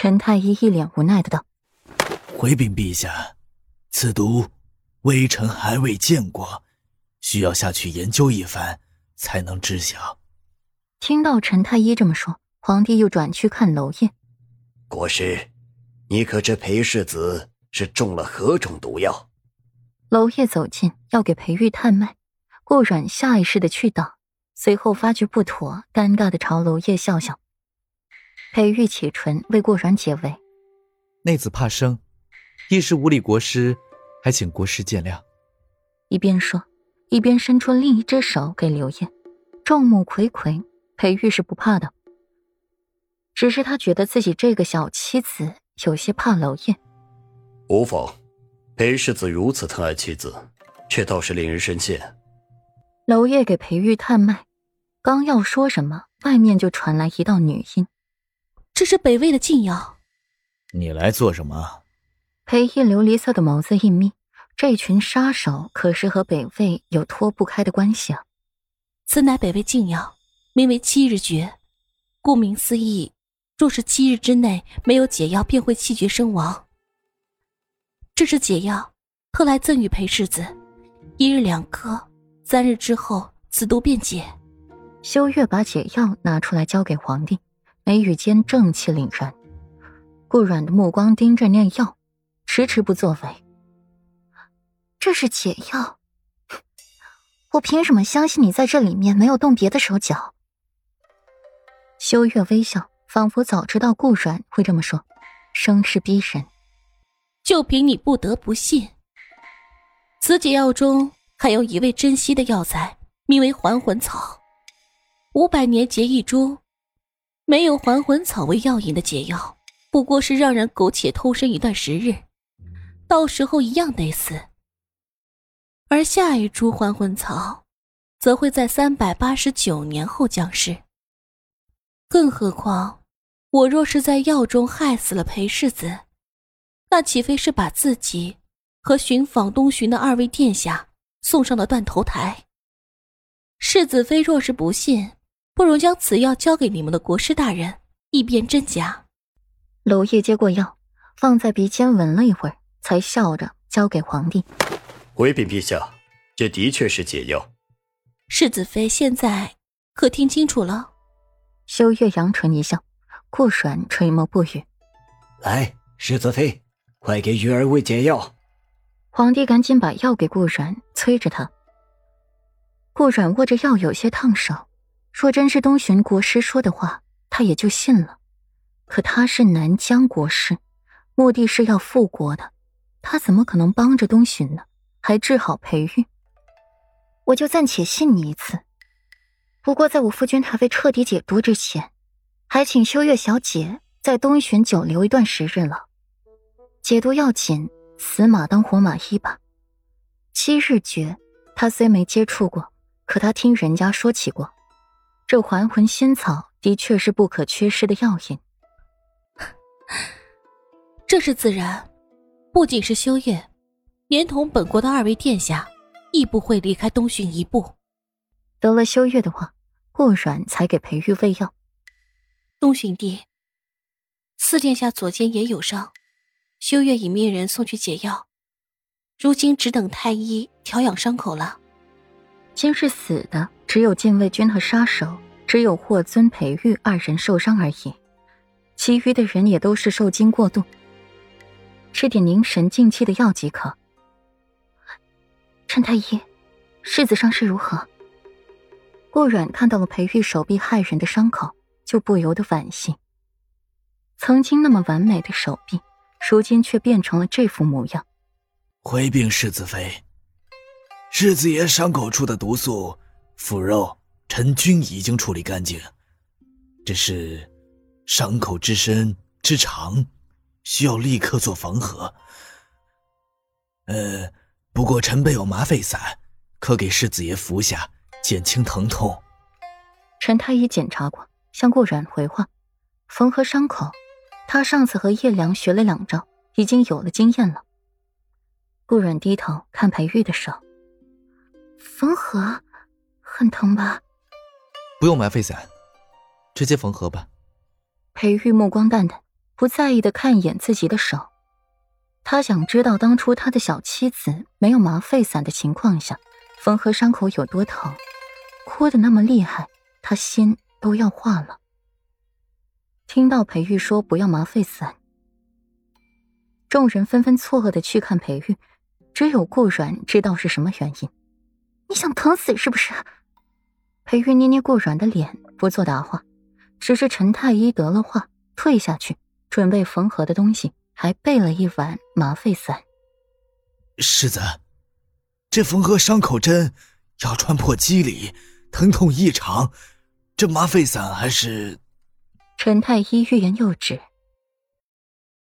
陈太医一脸无奈的道：“回禀陛下，此毒微臣还未见过，需要下去研究一番才能知晓。”听到陈太医这么说，皇帝又转去看娄烨。国师，你可知裴世子是中了何种毒药？娄烨走近，要给裴玉探脉。顾阮下意识的去挡，随后发觉不妥，尴尬的朝娄烨笑笑。裴玉启唇为顾阮解围：“内子怕生，一时无礼国师，还请国师见谅。”一边说，一边伸出另一只手给刘烨。众目睽睽，裴玉是不怕的，只是他觉得自己这个小妻子有些怕娄烨。无妨，裴世子如此疼爱妻子，却倒是令人深羡。娄烨给裴玉探脉，刚要说什么，外面就传来一道女音。这是北魏的禁药，你来做什么？裴毅琉璃色的眸子一眯，这群杀手可是和北魏有脱不开的关系啊！此乃北魏禁药，名为七日诀。顾名思义，若是七日之内没有解药，便会气绝身亡。这是解药，特来赠与裴世子，一日两颗，三日之后此毒便解。修月把解药拿出来交给皇帝。眉宇间正气凛然，顾阮的目光盯着那药，迟迟不作为。这是解药，我凭什么相信你在这里面没有动别的手脚？修月微笑，仿佛早知道顾阮会这么说，声势逼人。就凭你不得不信？此解药中还有一味珍稀的药材，名为还魂草，五百年结一株。没有还魂草为药引的解药，不过是让人苟且偷生一段时日，到时候一样得死。而下一株还魂草，则会在三百八十九年后降世。更何况，我若是在药中害死了裴世子，那岂非是把自己和寻访东巡的二位殿下送上了断头台？世子妃若是不信。不如将此药交给你们的国师大人，以辨真假。娄烨接过药，放在鼻尖闻了一会儿，才笑着交给皇帝。回禀陛下，这的确是解药。世子妃现在可听清楚了？修月扬唇一笑，顾阮垂眸不语。来，世子妃，快给玉儿喂解药。皇帝赶紧把药给顾阮，催着他。顾阮握着药，有些烫手。若真是东巡国师说的话，他也就信了。可他是南疆国师，目的是要复国的，他怎么可能帮着东巡呢？还治好裴玉，我就暂且信你一次。不过在我夫君还未彻底解毒之前，还请修月小姐在东巡久留一段时日了。解毒要紧，死马当活马医吧。七日诀，他虽没接触过，可他听人家说起过。这还魂仙草的确是不可缺失的药引，这是自然。不仅是修月，连同本国的二位殿下，亦不会离开东巡一步。得了修月的话，顾阮才给裴玉喂药。东巡帝，四殿下左肩也有伤，修月已命人送去解药，如今只等太医调养伤口了。今日死的只有禁卫军和杀手，只有霍尊、裴玉二人受伤而已，其余的人也都是受惊过度。吃点凝神静气的药即可。陈太医，世子伤势如何？顾阮看到了裴玉手臂骇人的伤口，就不由得惋惜。曾经那么完美的手臂，如今却变成了这副模样。回禀世子妃。世子爷伤口处的毒素、腐肉，臣均已经处理干净。只是伤口之深之长，需要立刻做缝合。呃，不过臣备有麻沸散，可给世子爷服下，减轻疼痛。陈太医检查过，向顾阮回话：缝合伤口，他上次和叶良学了两招，已经有了经验了。顾阮低头看裴玉的手。缝合，很疼吧？不用麻沸散，直接缝合吧。裴玉目光淡淡，不在意的看一眼自己的手。他想知道当初他的小妻子没有麻沸散的情况下，缝合伤口有多疼，哭的那么厉害，他心都要化了。听到裴玉说不要麻沸散，众人纷纷错愕的去看裴玉，只有顾阮知道是什么原因。你想疼死是不是？裴玉捏捏过软的脸，不做答话，只是陈太医得了话，退下去准备缝合的东西。还备了一碗麻沸散。世子，这缝合伤口针要穿破肌理，疼痛异常，这麻沸散还是……陈太医欲言又止，